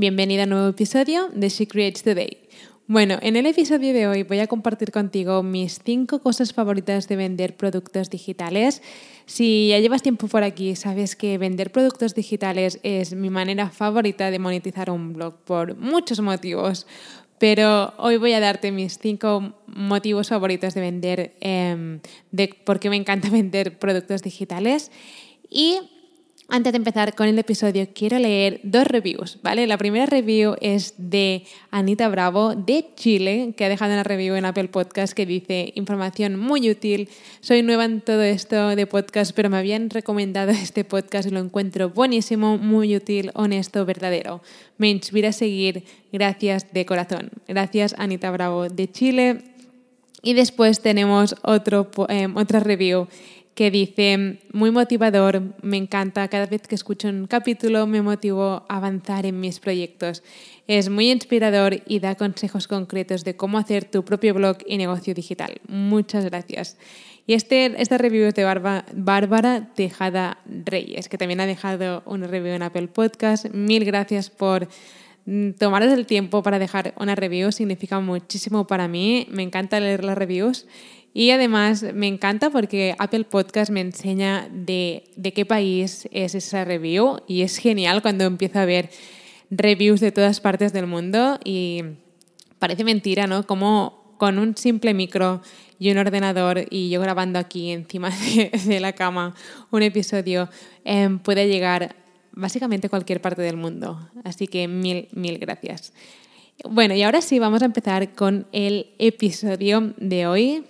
Bienvenida a un nuevo episodio de She Creates Today. Bueno, en el episodio de hoy voy a compartir contigo mis cinco cosas favoritas de vender productos digitales. Si ya llevas tiempo por aquí, sabes que vender productos digitales es mi manera favorita de monetizar un blog por muchos motivos. Pero hoy voy a darte mis cinco motivos favoritos de vender, eh, de por qué me encanta vender productos digitales. Y antes de empezar con el episodio, quiero leer dos reviews, ¿vale? La primera review es de Anita Bravo de Chile, que ha dejado una review en Apple Podcast que dice información muy útil. Soy nueva en todo esto de podcast, pero me habían recomendado este podcast y lo encuentro buenísimo, muy útil, honesto, verdadero. Me inspira a seguir. Gracias de corazón. Gracias Anita Bravo de Chile. Y después tenemos otro, eh, otra review que dice, muy motivador, me encanta, cada vez que escucho un capítulo me motivo a avanzar en mis proyectos. Es muy inspirador y da consejos concretos de cómo hacer tu propio blog y negocio digital. Muchas gracias. Y este, esta review es de Bárbara Tejada Reyes, que también ha dejado una review en Apple Podcast. Mil gracias por mm, tomaros el tiempo para dejar una review, significa muchísimo para mí. Me encanta leer las reviews y además me encanta porque Apple Podcast me enseña de, de qué país es esa review y es genial cuando empiezo a ver reviews de todas partes del mundo y parece mentira, ¿no? Como con un simple micro y un ordenador y yo grabando aquí encima de, la cama un episodio eh, puede llegar básicamente a cualquier parte del mundo. Así que mil, mil gracias. Bueno, y ahora sí, vamos a empezar con el episodio de hoy.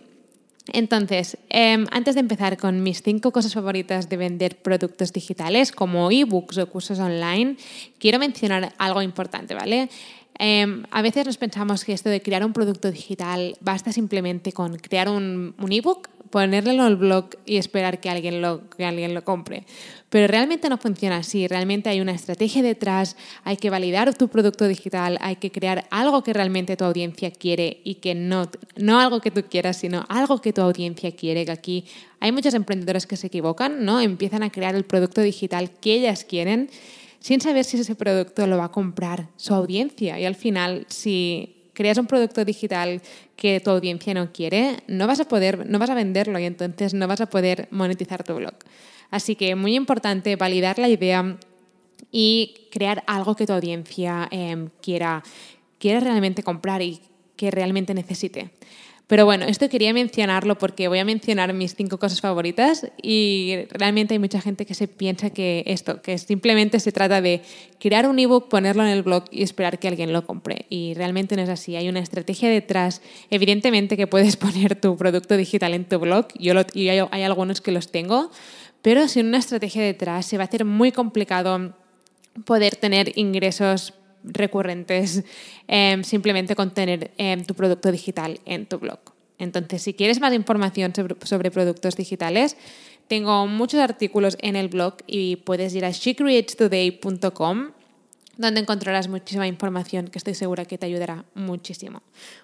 Entonces, em, antes de empezar con mis cinco cosas favoritas de vender productos digitales, como ebooks o cursos online, quiero mencionar algo importante, ¿vale? Em, a veces nos pensamos que esto de crear un producto digital basta simplemente con crear un, un ebook ponerlo en el blog y esperar que alguien lo, que alguien lo compre. Pero realmente no funciona así, realmente hay una estrategia detrás, hay que validar tu producto digital, hay que crear algo que realmente tu audiencia quiere y que no, no algo que tú quieras, sino algo que tu audiencia quiere, que aquí hay muchos emprendedores que se equivocan, ¿no? Empiezan a crear el producto digital que ellas quieren sin saber si ese producto lo va a comprar su audiencia y al final si creas un producto digital que tu audiencia no quiere, no vas a poder, no vas a venderlo y entonces no vas a poder monetizar tu blog. Así que muy importante validar la idea y crear algo que tu audiencia em, quiera, quiera realmente comprar y que realmente necesite. Pero bueno, esto quería mencionarlo porque voy a mencionar mis cinco cosas favoritas y realmente hay mucha gente que se piensa que esto, que simplemente se trata de crear un ebook, ponerlo en el blog y esperar que alguien lo compre. Y realmente no es así, hay una estrategia detrás. Evidentemente que puedes poner tu producto digital en tu blog, yo y hay, hay algunos que los tengo, pero sin una estrategia detrás se va a hacer muy complicado poder tener ingresos recurrentes em, simplemente con tener em, tu producto digital en tu blog. Entonces, si quieres más información sobre, sobre, productos digitales, tengo muchos artículos en el blog y puedes ir a shecreatetoday.com donde encontrarás muchísima información que estoy segura que te ayudará muchísimo.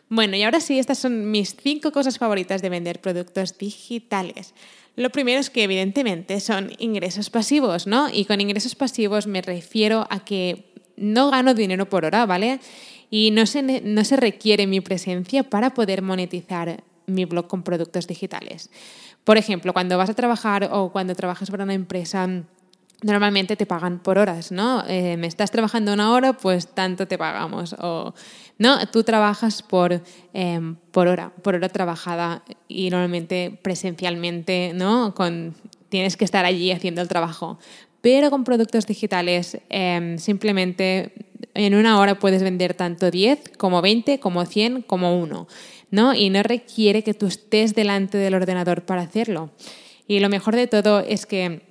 Bueno, y ahora sí, estas son mis cinco cosas favoritas de vender productos digitales. Lo primero es que evidentemente son ingresos pasivos, ¿no? Y con ingresos pasivos me refiero a que no gano dinero por hora, ¿vale? Y no se, no se requiere mi presencia para poder monetizar mi blog con productos digitales. Por ejemplo, cuando vas a trabajar o cuando trabajas para una empresa, normalmente te pagan por horas, ¿no? Eh, me estás trabajando una hora, pues tanto te pagamos. O, ¿no? Tú trabajas por, em, por hora, por hora trabajada y normalmente presencialmente, ¿no? Tienes que estar allí haciendo el trabajo. Pero con productos digitales em, simplemente en una hora puedes vender tanto 10 como 20, como 100, como 1. ¿no? Y no requiere que tú estés delante del ordenador para hacerlo. Y lo mejor de todo es que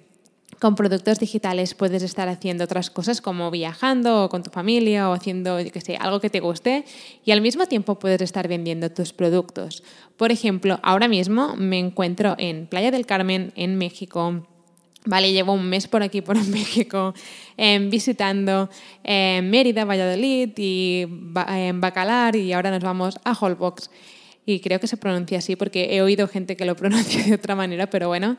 con productos digitales puedes estar haciendo otras cosas como viajando o con tu familia o haciendo, que sé, algo que te guste y al mismo tiempo puedes estar vendiendo tus productos. Por ejemplo, ahora mismo me encuentro en Playa del Carmen, en México. Vale, llevo un mes por aquí, por México, em, visitando em, Mérida, Valladolid y em, Bacalar y ahora nos vamos a Holbox. Y creo que se pronuncia así porque he oído gente que lo pronuncia de otra manera, pero bueno.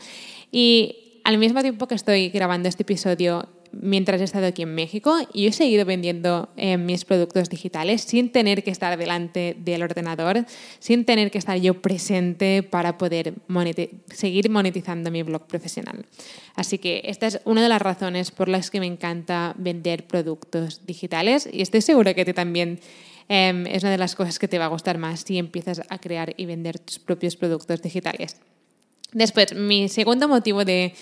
Y al mismo tiempo que estoy grabando este episodio mientras he estado aquí en México, yo he seguido vendiendo eh, mis productos digitales sin tener que estar delante del ordenador, sin tener que estar yo presente para poder seguir monetizando mi blog profesional. Así que esta es una de las razones por las que me encanta vender productos digitales y estoy segura que ti también em, es una de las cosas que te va a gustar más si empiezas a crear y vender tus propios productos digitales. Después, mi segundo motivo de,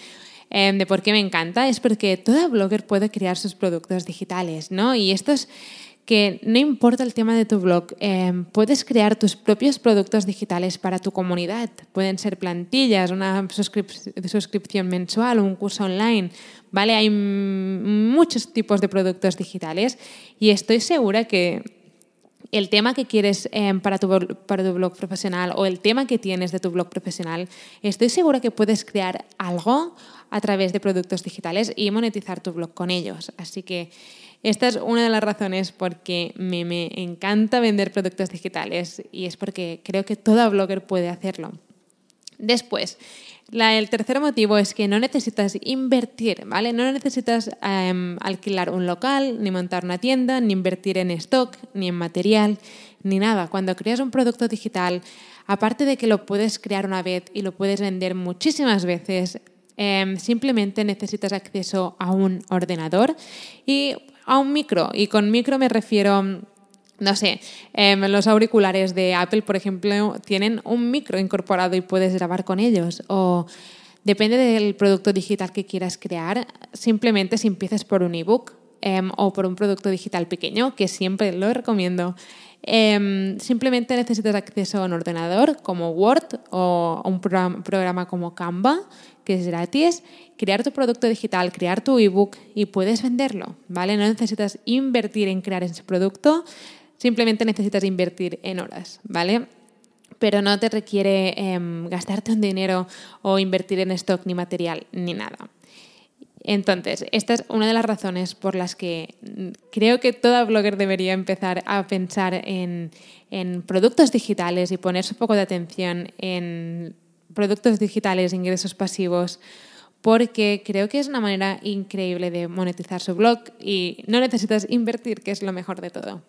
em, de por qué me encanta es porque toda blogger puede crear sus productos digitales, ¿no? Y esto es que no importa el tema de tu blog, em, puedes crear tus propios productos digitales para tu comunidad. Pueden ser plantillas, una suscripción mensual, un curso online, ¿vale? Hay muchos tipos de productos digitales y estoy segura que el tema que quieres em, para, tu, para tu blog profesional o el tema que tienes de tu blog profesional, estoy segura que puedes crear algo a través de productos digitales y monetizar tu blog con ellos. Así que esta es una de las razones por que me, me encanta vender productos digitales y es porque creo que todo blogger puede hacerlo. Después, el tercer motivo es que no necesitas invertir, ¿vale? No necesitas em, alquilar un local, ni montar una tienda, ni invertir en stock, ni en material, ni nada. Cuando creas un producto digital, aparte de que lo puedes crear una vez y lo puedes vender muchísimas veces, em, simplemente necesitas acceso a un ordenador y a un micro. Y con micro me refiero no sé, em, los auriculares de Apple, por ejemplo, tienen un micro incorporado y puedes grabar con ellos. O depende del producto digital que quieras crear, simplemente si empiezas por un ebook em, o por un producto digital pequeño, que siempre lo recomiendo, em, simplemente necesitas acceso a un ordenador como Word o un programa, como Canva, que es gratis, crear tu producto digital, crear tu ebook y puedes venderlo, ¿vale? No necesitas invertir en crear ese producto, Simplemente necesitas invertir en horas, ¿vale? Pero no te requiere em, gastarte un dinero o invertir en stock ni material ni nada. Entonces, esta es una de las razones por las que creo que toda blogger debería empezar a pensar en, en productos digitales y ponerse un poco de atención en productos digitales, ingresos pasivos, porque creo que es una manera increíble de monetizar su blog y no necesitas invertir, que es lo mejor de todo.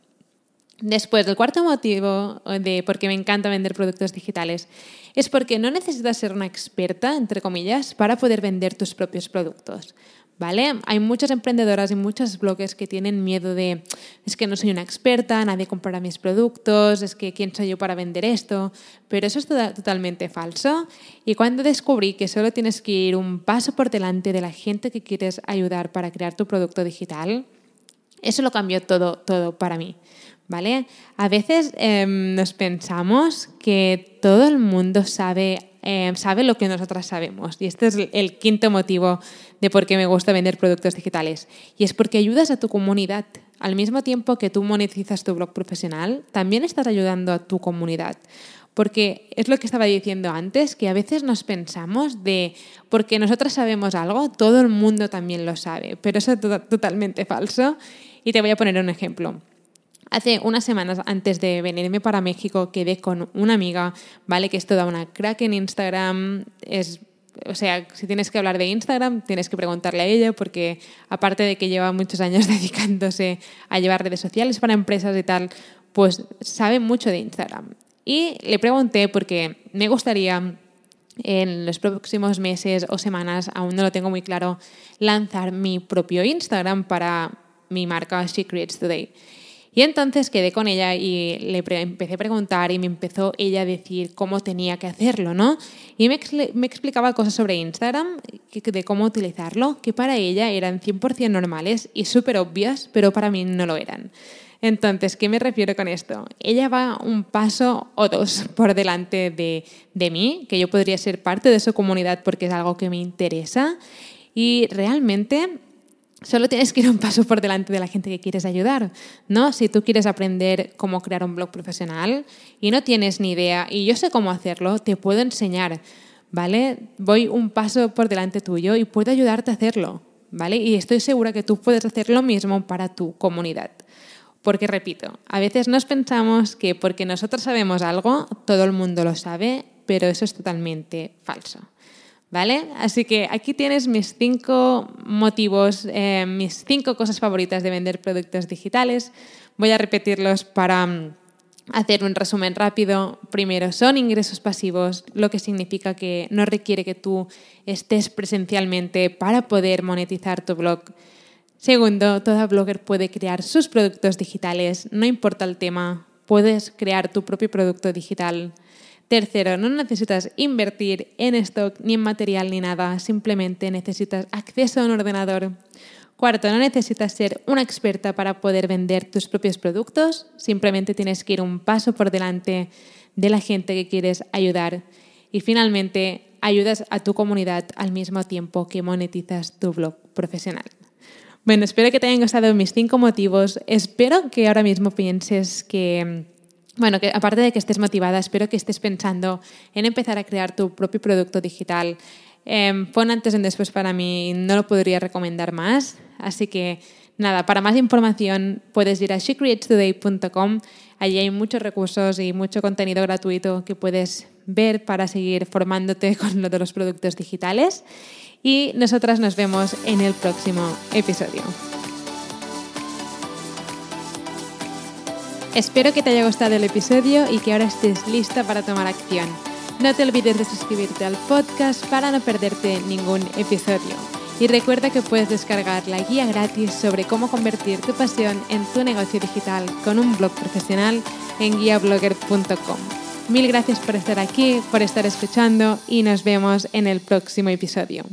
Después, el cuarto motivo de por qué me encanta vender productos digitales es porque no necesitas ser una experta, entre comillas, para poder vender tus propios productos. ¿Vale? Hay muchas emprendedoras y muchos bloggers que tienen miedo de es que no soy una experta, nadie comprará mis productos, es que quién soy yo para vender esto, pero eso es totalmente falso. Y cuando descubrí que solo tienes que ir un paso por delante de la gente que quieres ayudar para crear tu producto digital, eso lo cambió todo, todo para mí. ¿Vale? A veces em, nos pensamos que todo el mundo sabe, em, sabe lo que nosotras sabemos. Y este es el quinto motivo de por qué me gusta vender productos digitales. Y es porque ayudas a tu comunidad. Al mismo tiempo que tú monetizas tu blog profesional, también estás ayudando a tu comunidad. Porque es lo que estaba diciendo antes, que a veces nos pensamos de, porque nosotras sabemos algo, todo el mundo también lo sabe, pero eso es totalmente falso. Y te voy a poner un ejemplo. Hace unas semanas antes de venirme para México quedé con una amiga, ¿vale? Que es toda una crack en Instagram, es o sea, si tienes que hablar de Instagram, tienes que preguntarle a ella porque aparte de que lleva muchos años dedicándose a llevar redes sociales para empresas y tal, pues sabe mucho de Instagram. Y le pregunté porque me gustaría en los próximos meses o semanas, aún no lo tengo muy claro, lanzar mi propio Instagram para mi marca She Creates Today. Y entonces quedé con ella y le empecé a preguntar y me empezó ella a decir cómo tenía que hacerlo, ¿no? Y me, me explicaba cosas sobre Instagram, de cómo utilizarlo, que para ella eran 100% normales y súper obvias, pero para mí no lo eran. Entonces, ¿qué me refiero con esto? Ella va un paso o dos por delante de, de mí, que yo podría ser parte de su comunidad porque es algo que me interesa Y realmente Solo tienes que ir un paso por delante de la gente que quieres ayudar, ¿no? Si tú quieres aprender cómo crear un blog profesional y no tienes ni idea y yo sé cómo hacerlo, te puedo enseñar, ¿vale? Voy un paso por delante tuyo y puedo ayudarte a hacerlo, ¿vale? Y estoy segura que tú puedes hacer lo mismo para tu comunidad. Porque repito, a veces nos pensamos que porque nosotros sabemos algo, todo el mundo lo sabe, pero eso es totalmente falso. ¿Vale? Así que aquí tienes mis cinco motivos, eh, mis cinco cosas favoritas de vender productos digitales. Voy a repetirlos para mm, hacer un resumen rápido. Primero, son ingresos pasivos, lo que significa que no requiere que tú estés presencialmente para poder monetizar tu blog. Segundo, todo blogger puede crear sus productos digitales, no importa el tema, puedes crear tu propio producto digital. Tercero, no necesitas invertir en stock ni en material ni nada, simplemente necesitas acceso a un ordenador. Cuarto, no necesitas ser una experta para poder vender tus propios productos, simplemente tienes que ir un paso por delante de la gente que quieres ayudar. Y finalmente, ayudas a tu comunidad al mismo tiempo que monetizas tu blog profesional. Bueno, espero que te hayan gustado mis cinco motivos. Espero que ahora mismo pienses que bueno, que aparte de que estés motivada, espero que estés pensando en empezar a crear tu propio producto digital. Eh, pon antes y después para mí, no lo podría recomendar más. Así que nada, para más información puedes ir a shecreatetoday.com. Allí hay muchos recursos y mucho contenido gratuito que puedes ver para seguir formándote con lo de los productos digitales. Y nosotras nos vemos en el próximo episodio. Espero que te haya gustado el episodio y que ahora estés lista para tomar acción. No te olvides de suscribirte al podcast para no perderte ningún episodio. Y recuerda que puedes descargar la guía gratis sobre cómo convertir tu pasión en tu negocio digital con un blog profesional en guiablogger.com. Mil gracias por estar aquí, por estar escuchando y nos vemos en el próximo episodio.